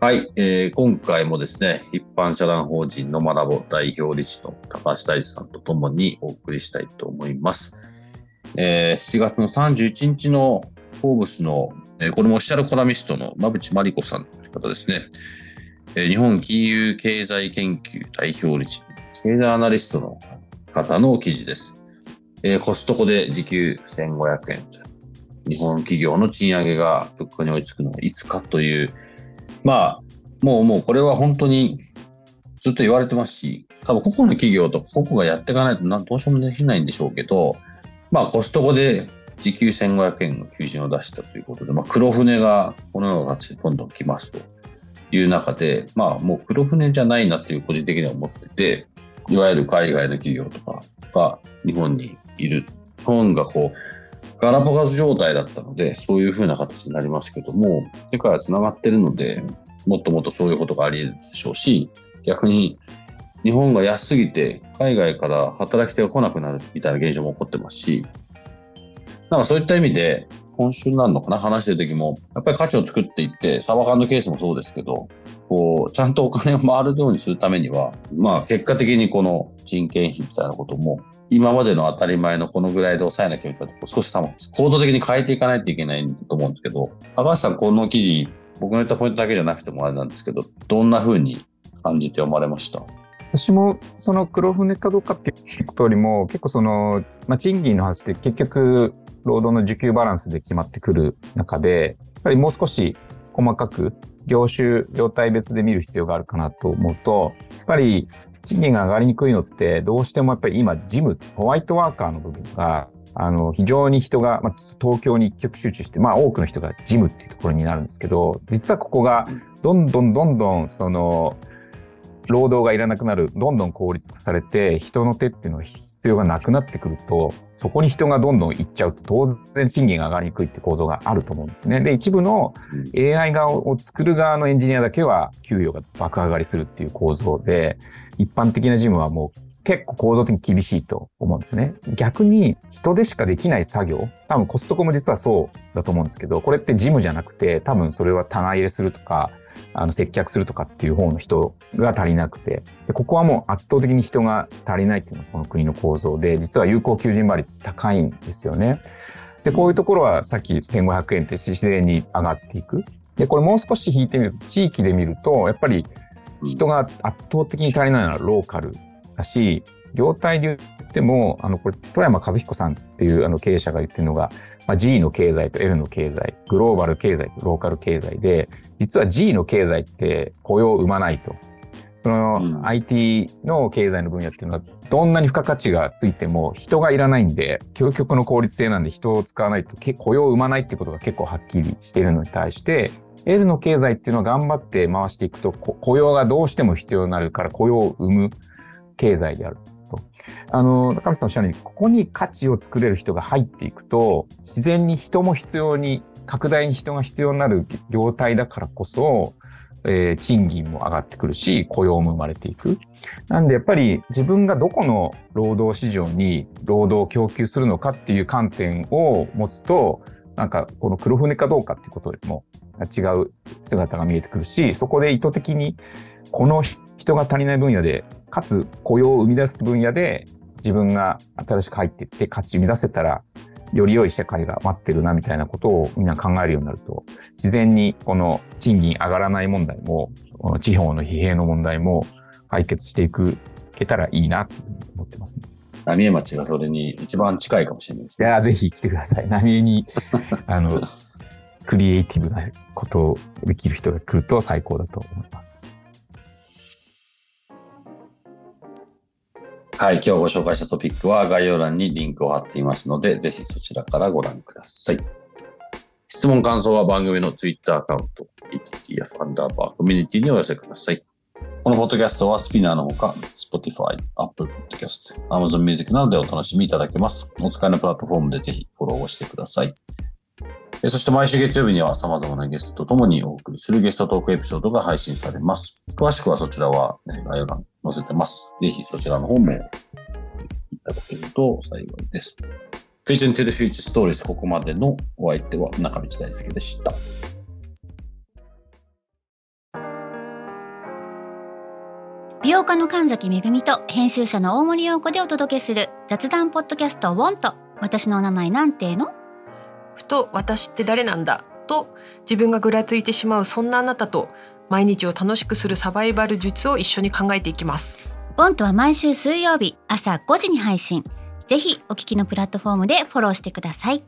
はい、えー、今回もですね、一般社団法人の学ぼ代表理事の高橋大地さんとともにお送りしたいと思います。えー、7月の31日のフォーブスの、えー、これもオフィシャルコラミストの馬淵真理子さんという方ですね、えー、日本金融経済研究代表理事、経済アナリストの方の記事です。えー、コストコで時給1500円日本企業の賃上げが物価に追いつくのはいつかというまあ、もうもうこれは本当にずっと言われてますし、多分個々の企業と個々がやっていかないとどうしようもできないんでしょうけど、まあコストコで時給1500円の求人を出したということで、まあ、黒船がこのような形でどんどん来ますという中で、まあもう黒船じゃないなっていう個人的には思ってて、いわゆる海外の企業とかが日本にいる。日本がこう、ガラパゴス状態だったので、そういうふうな形になりますけども、世界は繋がってるので、もっともっとそういうことがあり得るでしょうし、逆に日本が安すぎて海外から働き手が来なくなるみたいな現象も起こってますし、なんかそういった意味で、今週なるのかな、話してる時も、やっぱり価値を作っていって、サバ缶のケースもそうですけど、こう、ちゃんとお金を回るようにするためには、まあ結果的にこの人件費みたいなことも今までの当たり前のこのぐらいで抑えなきゃいけないと少し多分構造的に変えていかないといけないと思うんですけど、高橋さん、この記事、僕の言ったポイントだけじゃなくてもあれなんですけど、どんな風に感じて読まれました？私もその黒船かどうかっていうとよりも、結構その、まあ、賃金の話って結局、労働の需給バランスで決まってくる中で、やっぱりもう少し細かく業種、業態別で見る必要があるかなと思うと、やっぱり賃金が上がりにくいのって、どうしてもやっぱり今、ジム、ホワイトワーカーの部分が、あの、非常に人が、まあ、東京に一極集中して、まあ、多くの人がジムっていうところになるんですけど、実はここが、どんどんどんどん、その、労働がいらなくなる、どんどん効率化されて、人の手っていうのは必要がなくなってくると、そこに人がどんどん行っちゃうと、当然賃金が上がりにくいって構造があると思うんですね。で、一部の AI 側を作る側のエンジニアだけは給与が爆上がりするっていう構造で、一般的な事務はもう結構構造的に厳しいと思うんですね。逆に人でしかできない作業、多分コストコも実はそうだと思うんですけど、これって事務じゃなくて、多分それは棚入れするとか、あの接客するとかっていう方の人が足りなくてで、ここはもう圧倒的に人が足りないっていうのがこの国の構造で、実は有効求人倍率高いんですよね。で、こういうところはさっき1500円って自然に上がっていく。で、これもう少し引いてみると、地域で見ると、やっぱり人が圧倒的に足りないのはローカルだし、業態で言っても、あの、これ、富山和彦さんっていうあの経営者が言ってるのが、まあ、G の経済と L の経済、グローバル経済とローカル経済で、実は G の経済って雇用を生まないと。その IT の経済の分野っていうのは、どんなに付加価値がついても人がいらないんで、究極の効率性なんで人を使わないと雇用を生まないってことが結構はっきりしているのに対して、L の経済っていうのは頑張って回していくと、雇用がどうしても必要になるから雇用を生む経済であると。あの、中道さんおっしゃるように、ここに価値を作れる人が入っていくと、自然に人も必要に、拡大に人が必要になる業態だからこそ、えー、賃金も上がってくるし、雇用も生まれていく。なんでやっぱり自分がどこの労働市場に労働を供給するのかっていう観点を持つと、なんかこの黒船かどうかっていうことよりも違う姿が見えてくるし、そこで意図的にこの人が足りない分野で、かつ雇用を生み出す分野で自分が新しく入っていって価値生み出せたらより良い社会が待ってるなみたいなことをみんな考えるようになると、自然にこの賃金上がらない問題も、この地方の疲弊の問題も解決していく、けたらいいなと思ってますね。浪江町がそれに一番近いかもしれないですね。いや、ぜひ来てください。浪江に、あの、クリエイティブなことをできる人が来ると最高だと思います。はい、今日ご紹介したトピックは概要欄にリンクを貼っていますので、ぜひそちらからご覧ください。質問、感想は番組の Twitter アカウント、TTTF アンダーバーコミュニティにお寄せください。このポッドキャストはスピナーのほか、Spotify、Apple Podcast、Amazon Music などでお楽しみいただけます。お使いのプラットフォームでぜひフォローをしてください。そして毎週月曜日には様々なゲストとともにお送りするゲストトークエピソードが配信されます。詳しくはそちらは、概要欄載せてます。ぜひそちらの方もいただけると幸いです。Vision to the Future Stories ここまでのお相手は中道大輔でした。美容家の神崎めぐみと編集者の大森洋子でお届けする雑談ポッドキャストウォンと私のお名前なんての？ふと私って誰なんだ？と自分がぐらついてしまうそんなあなたと毎日を楽しくするサバイバル術を一緒に考えていきます。ボンとは毎週水曜日朝5時に配信。ぜひお聞きのプラットフォームでフォローしてください。